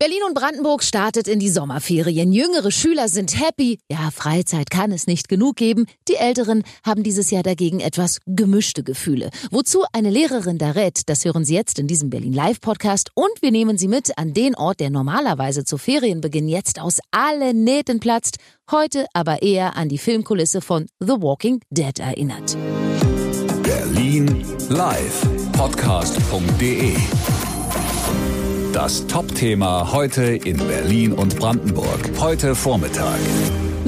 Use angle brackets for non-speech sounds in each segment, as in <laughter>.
Berlin und Brandenburg startet in die Sommerferien. Jüngere Schüler sind happy. Ja, Freizeit kann es nicht genug geben. Die Älteren haben dieses Jahr dagegen etwas gemischte Gefühle. Wozu eine Lehrerin da rät, das hören Sie jetzt in diesem Berlin Live Podcast und wir nehmen Sie mit an den Ort, der normalerweise zu Ferienbeginn jetzt aus allen Nähten platzt, heute aber eher an die Filmkulisse von The Walking Dead erinnert. Berlin Live Podcast.de das Top-Thema heute in Berlin und Brandenburg. Heute Vormittag.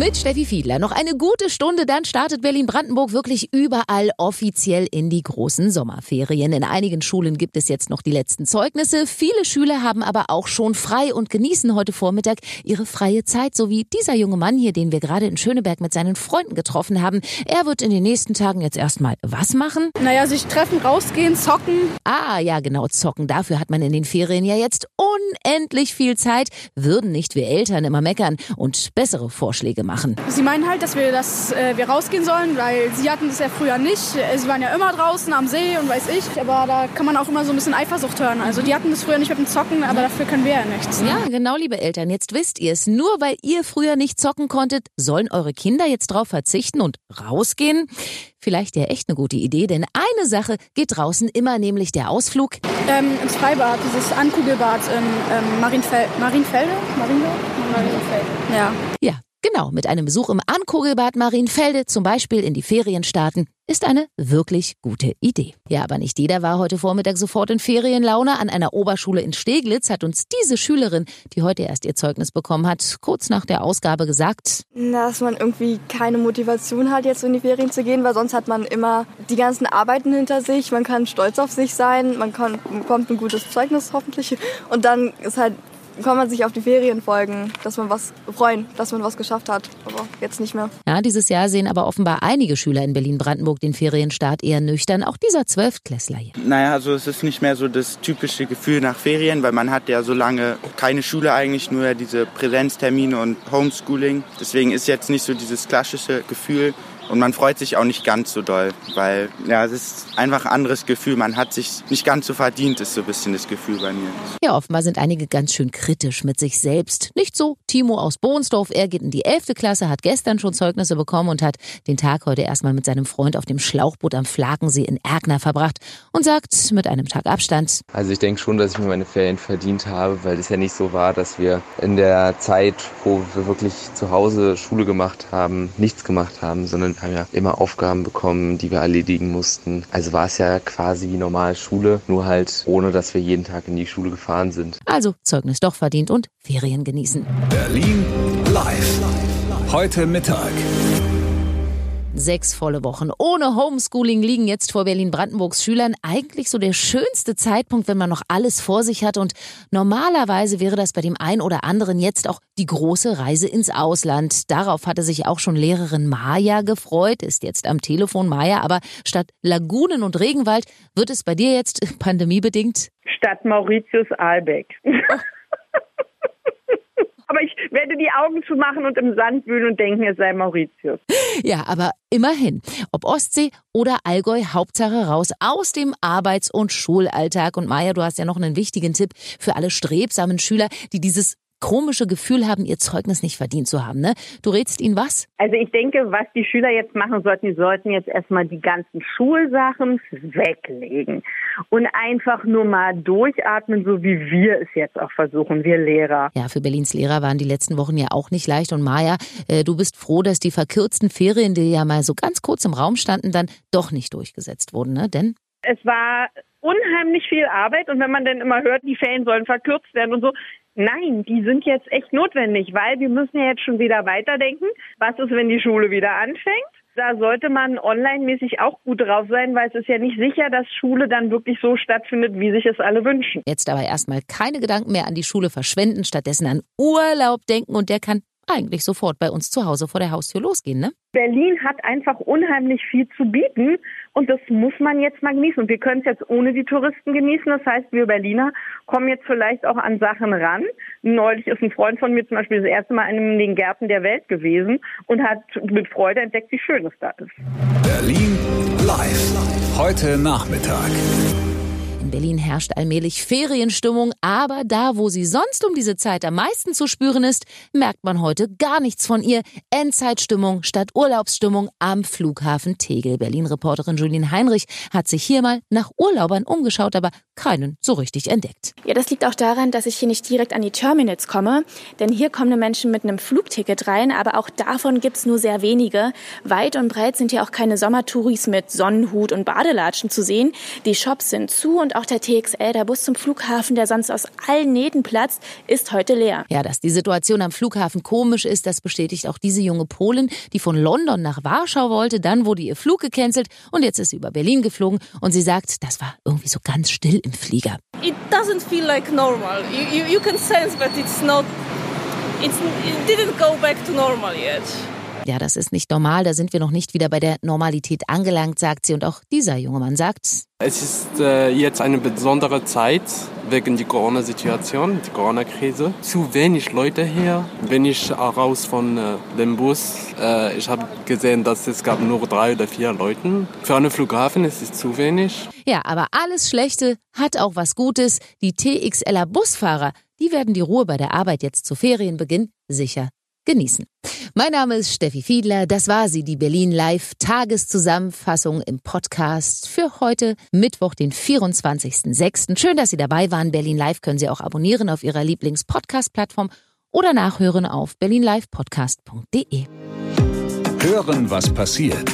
Mit Steffi Fiedler. Noch eine gute Stunde, dann startet Berlin-Brandenburg wirklich überall offiziell in die großen Sommerferien. In einigen Schulen gibt es jetzt noch die letzten Zeugnisse. Viele Schüler haben aber auch schon frei und genießen heute Vormittag ihre freie Zeit, so wie dieser junge Mann hier, den wir gerade in Schöneberg mit seinen Freunden getroffen haben. Er wird in den nächsten Tagen jetzt erstmal was machen? Naja, sich treffen, rausgehen, zocken. Ah, ja, genau, zocken. Dafür hat man in den Ferien ja jetzt unendlich viel Zeit. Würden nicht wir Eltern immer meckern und bessere Vorschläge machen machen. Sie meinen halt, dass wir, dass, äh, wir rausgehen sollen, weil sie hatten das ja früher nicht. Äh, sie waren ja immer draußen am See und weiß ich. Aber da kann man auch immer so ein bisschen Eifersucht hören. Also die hatten das früher nicht mit dem Zocken, aber dafür können wir ja nichts. Ne? Ja, genau, liebe Eltern. Jetzt wisst ihr es. Nur weil ihr früher nicht zocken konntet, sollen eure Kinder jetzt darauf verzichten und rausgehen? Vielleicht ja echt eine gute Idee, denn eine Sache geht draußen immer, nämlich der Ausflug. Ähm, ins Freibad, dieses Ankugelbad in ähm, Marienfelde. Marienfelde? Marienfelde? Ja. Ja, Genau, mit einem Besuch im Ankugelbad Marienfelde, zum Beispiel in die Ferien starten, ist eine wirklich gute Idee. Ja, aber nicht jeder war heute Vormittag sofort in Ferienlaune. An einer Oberschule in Steglitz hat uns diese Schülerin, die heute erst ihr Zeugnis bekommen hat, kurz nach der Ausgabe gesagt, dass man irgendwie keine Motivation hat, jetzt in die Ferien zu gehen, weil sonst hat man immer die ganzen Arbeiten hinter sich, man kann stolz auf sich sein, man kann, bekommt ein gutes Zeugnis hoffentlich und dann ist halt kann man sich auf die Ferienfolgen, dass man was freuen, dass man was geschafft hat, aber jetzt nicht mehr. Ja, dieses Jahr sehen aber offenbar einige Schüler in Berlin-Brandenburg den Ferienstart eher nüchtern, auch dieser Zwölftklässler hier. Naja, also es ist nicht mehr so das typische Gefühl nach Ferien, weil man hat ja so lange keine Schule eigentlich, nur diese Präsenztermine und Homeschooling. Deswegen ist jetzt nicht so dieses klassische Gefühl, und man freut sich auch nicht ganz so doll, weil ja, es ist einfach ein anderes Gefühl. Man hat sich nicht ganz so verdient, ist so ein bisschen das Gefühl bei mir. Ja, offenbar sind einige ganz schön kritisch mit sich selbst. Nicht so Timo aus Bohnsdorf. Er geht in die 11. Klasse, hat gestern schon Zeugnisse bekommen und hat den Tag heute erstmal mit seinem Freund auf dem Schlauchboot am Flakensee in Erkner verbracht und sagt mit einem Tag Abstand. Also ich denke schon, dass ich mir meine Ferien verdient habe, weil es ja nicht so war, dass wir in der Zeit, wo wir wirklich zu Hause Schule gemacht haben, nichts gemacht haben, sondern haben ja immer Aufgaben bekommen, die wir erledigen mussten. Also war es ja quasi wie normal Schule, nur halt ohne, dass wir jeden Tag in die Schule gefahren sind. Also Zeugnis doch verdient und Ferien genießen. Berlin live. Heute Mittag. Sechs volle Wochen ohne Homeschooling liegen jetzt vor Berlin-Brandenburgs Schülern. Eigentlich so der schönste Zeitpunkt, wenn man noch alles vor sich hat. Und normalerweise wäre das bei dem einen oder anderen jetzt auch die große Reise ins Ausland. Darauf hatte sich auch schon Lehrerin Maja gefreut, ist jetzt am Telefon Maja. Aber statt Lagunen und Regenwald wird es bei dir jetzt <laughs> pandemiebedingt? Statt Mauritius Albeck. Aber ich werde die Augen zumachen und im Sand wühlen und denken, es sei Mauritius. Ja, aber immerhin, ob Ostsee oder Allgäu, Hauptsache raus aus dem Arbeits- und Schulalltag. Und Maja, du hast ja noch einen wichtigen Tipp für alle strebsamen Schüler, die dieses komische Gefühl haben, ihr Zeugnis nicht verdient zu haben. Ne? Du rätst ihnen was? Also ich denke, was die Schüler jetzt machen sollten, die sollten jetzt erstmal die ganzen Schulsachen weglegen und einfach nur mal durchatmen, so wie wir es jetzt auch versuchen, wir Lehrer. Ja, für Berlins Lehrer waren die letzten Wochen ja auch nicht leicht. Und Maja, äh, du bist froh, dass die verkürzten Ferien, die ja mal so ganz kurz im Raum standen, dann doch nicht durchgesetzt wurden, ne? Denn es war unheimlich viel Arbeit und wenn man dann immer hört, die Ferien sollen verkürzt werden und so, Nein, die sind jetzt echt notwendig, weil wir müssen ja jetzt schon wieder weiterdenken. Was ist, wenn die Schule wieder anfängt? Da sollte man online-mäßig auch gut drauf sein, weil es ist ja nicht sicher, dass Schule dann wirklich so stattfindet, wie sich es alle wünschen. Jetzt aber erstmal keine Gedanken mehr an die Schule verschwenden, stattdessen an Urlaub denken und der kann eigentlich sofort bei uns zu Hause vor der Haustür losgehen, ne? Berlin hat einfach unheimlich viel zu bieten und das muss man jetzt mal genießen. Und wir können es jetzt ohne die Touristen genießen. Das heißt, wir Berliner kommen jetzt vielleicht auch an Sachen ran. Neulich ist ein Freund von mir zum Beispiel das erste Mal in den Gärten der Welt gewesen und hat mit Freude entdeckt, wie schön es da ist. Berlin live. Heute Nachmittag. In Berlin herrscht allmählich Ferienstimmung, aber da, wo sie sonst um diese Zeit am meisten zu spüren ist, merkt man heute gar nichts von ihr. Endzeitstimmung statt Urlaubsstimmung am Flughafen Tegel. Berlin-Reporterin Julien Heinrich hat sich hier mal nach Urlaubern umgeschaut, aber keinen so richtig entdeckt. Ja, das liegt auch daran, dass ich hier nicht direkt an die Terminals komme, denn hier kommen Menschen mit einem Flugticket rein, aber auch davon gibt's nur sehr wenige. Weit und breit sind hier auch keine Sommertouris mit Sonnenhut und Badelatschen zu sehen. Die Shops sind zu und auch der TXL, der Bus zum Flughafen, der sonst aus allen Nähten platzt, ist heute leer. Ja, dass die Situation am Flughafen komisch ist, das bestätigt auch diese junge Polin, die von London nach Warschau wollte. Dann wurde ihr Flug gecancelt und jetzt ist sie über Berlin geflogen und sie sagt, das war irgendwie so ganz still im Flieger. It doesn't feel like normal. You, you, you can sense that it's not, it's, it didn't go back to normal yet. Ja, das ist nicht normal, da sind wir noch nicht wieder bei der Normalität angelangt, sagt sie. Und auch dieser junge Mann sagt, es ist äh, jetzt eine besondere Zeit wegen der Corona-Situation, die Corona-Krise. Zu wenig Leute hier. Wenn ich raus von äh, dem Bus, äh, ich habe gesehen, dass es gab nur drei oder vier Leute. Für einen Flughafen ist es zu wenig. Ja, aber alles Schlechte hat auch was Gutes. Die TXLer Busfahrer, die werden die Ruhe bei der Arbeit jetzt zu Ferienbeginn sicher genießen. Mein Name ist Steffi Fiedler. Das war sie, die Berlin Live Tageszusammenfassung im Podcast für heute, Mittwoch, den 24.06. Schön, dass Sie dabei waren. Berlin Live können Sie auch abonnieren auf Ihrer Lieblings-Podcast-Plattform oder nachhören auf berlinlivepodcast.de. Hören, was passiert.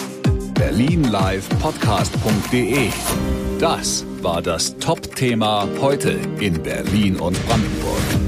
berlinlivepodcast.de. Das war das Top-Thema heute in Berlin und Brandenburg.